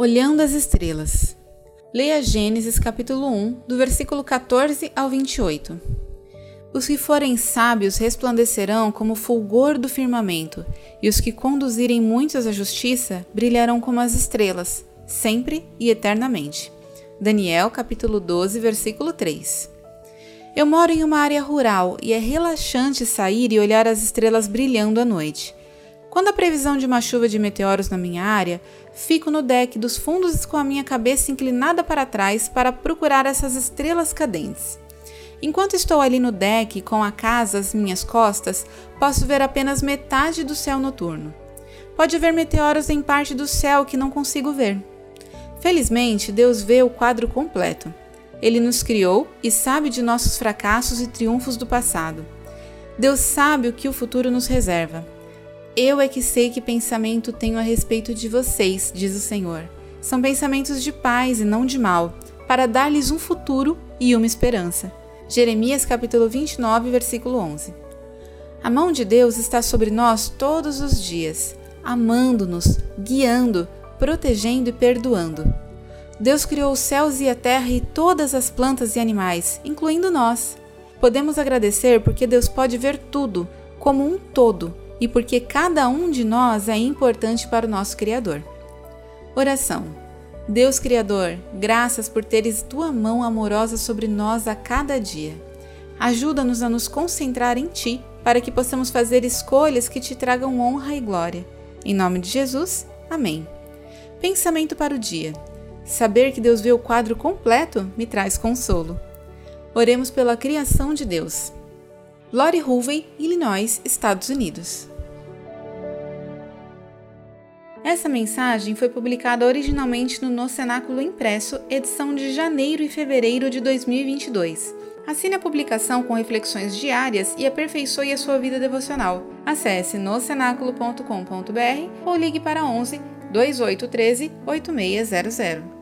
Olhando as estrelas. Leia Gênesis capítulo 1, do versículo 14 ao 28. Os que forem sábios resplandecerão como o fulgor do firmamento, e os que conduzirem muitos à justiça brilharão como as estrelas, sempre e eternamente. Daniel capítulo 12, versículo 3. Eu moro em uma área rural e é relaxante sair e olhar as estrelas brilhando à noite. Quando a previsão de uma chuva de meteoros na minha área, fico no deck dos fundos com a minha cabeça inclinada para trás para procurar essas estrelas cadentes. Enquanto estou ali no deck com a casa às minhas costas, posso ver apenas metade do céu noturno. Pode haver meteoros em parte do céu que não consigo ver. Felizmente, Deus vê o quadro completo. Ele nos criou e sabe de nossos fracassos e triunfos do passado. Deus sabe o que o futuro nos reserva. Eu é que sei que pensamento tenho a respeito de vocês, diz o Senhor. São pensamentos de paz e não de mal, para dar-lhes um futuro e uma esperança. Jeremias capítulo 29, versículo 11. A mão de Deus está sobre nós todos os dias, amando-nos, guiando, protegendo e perdoando. Deus criou os céus e a terra e todas as plantas e animais, incluindo nós. Podemos agradecer porque Deus pode ver tudo como um todo e porque cada um de nós é importante para o nosso Criador. Oração. Deus Criador, graças por teres tua mão amorosa sobre nós a cada dia. Ajuda-nos a nos concentrar em Ti, para que possamos fazer escolhas que te tragam honra e glória. Em nome de Jesus, amém. Pensamento para o dia. Saber que Deus vê o quadro completo me traz consolo. Oremos pela criação de Deus. Lori Hulvey, Illinois, Estados Unidos. Essa mensagem foi publicada originalmente no No Cenáculo Impresso, edição de janeiro e fevereiro de 2022. Assine a publicação com reflexões diárias e aperfeiçoe a sua vida devocional. Acesse nocenáculo.com.br ou ligue para 11 2813 8600.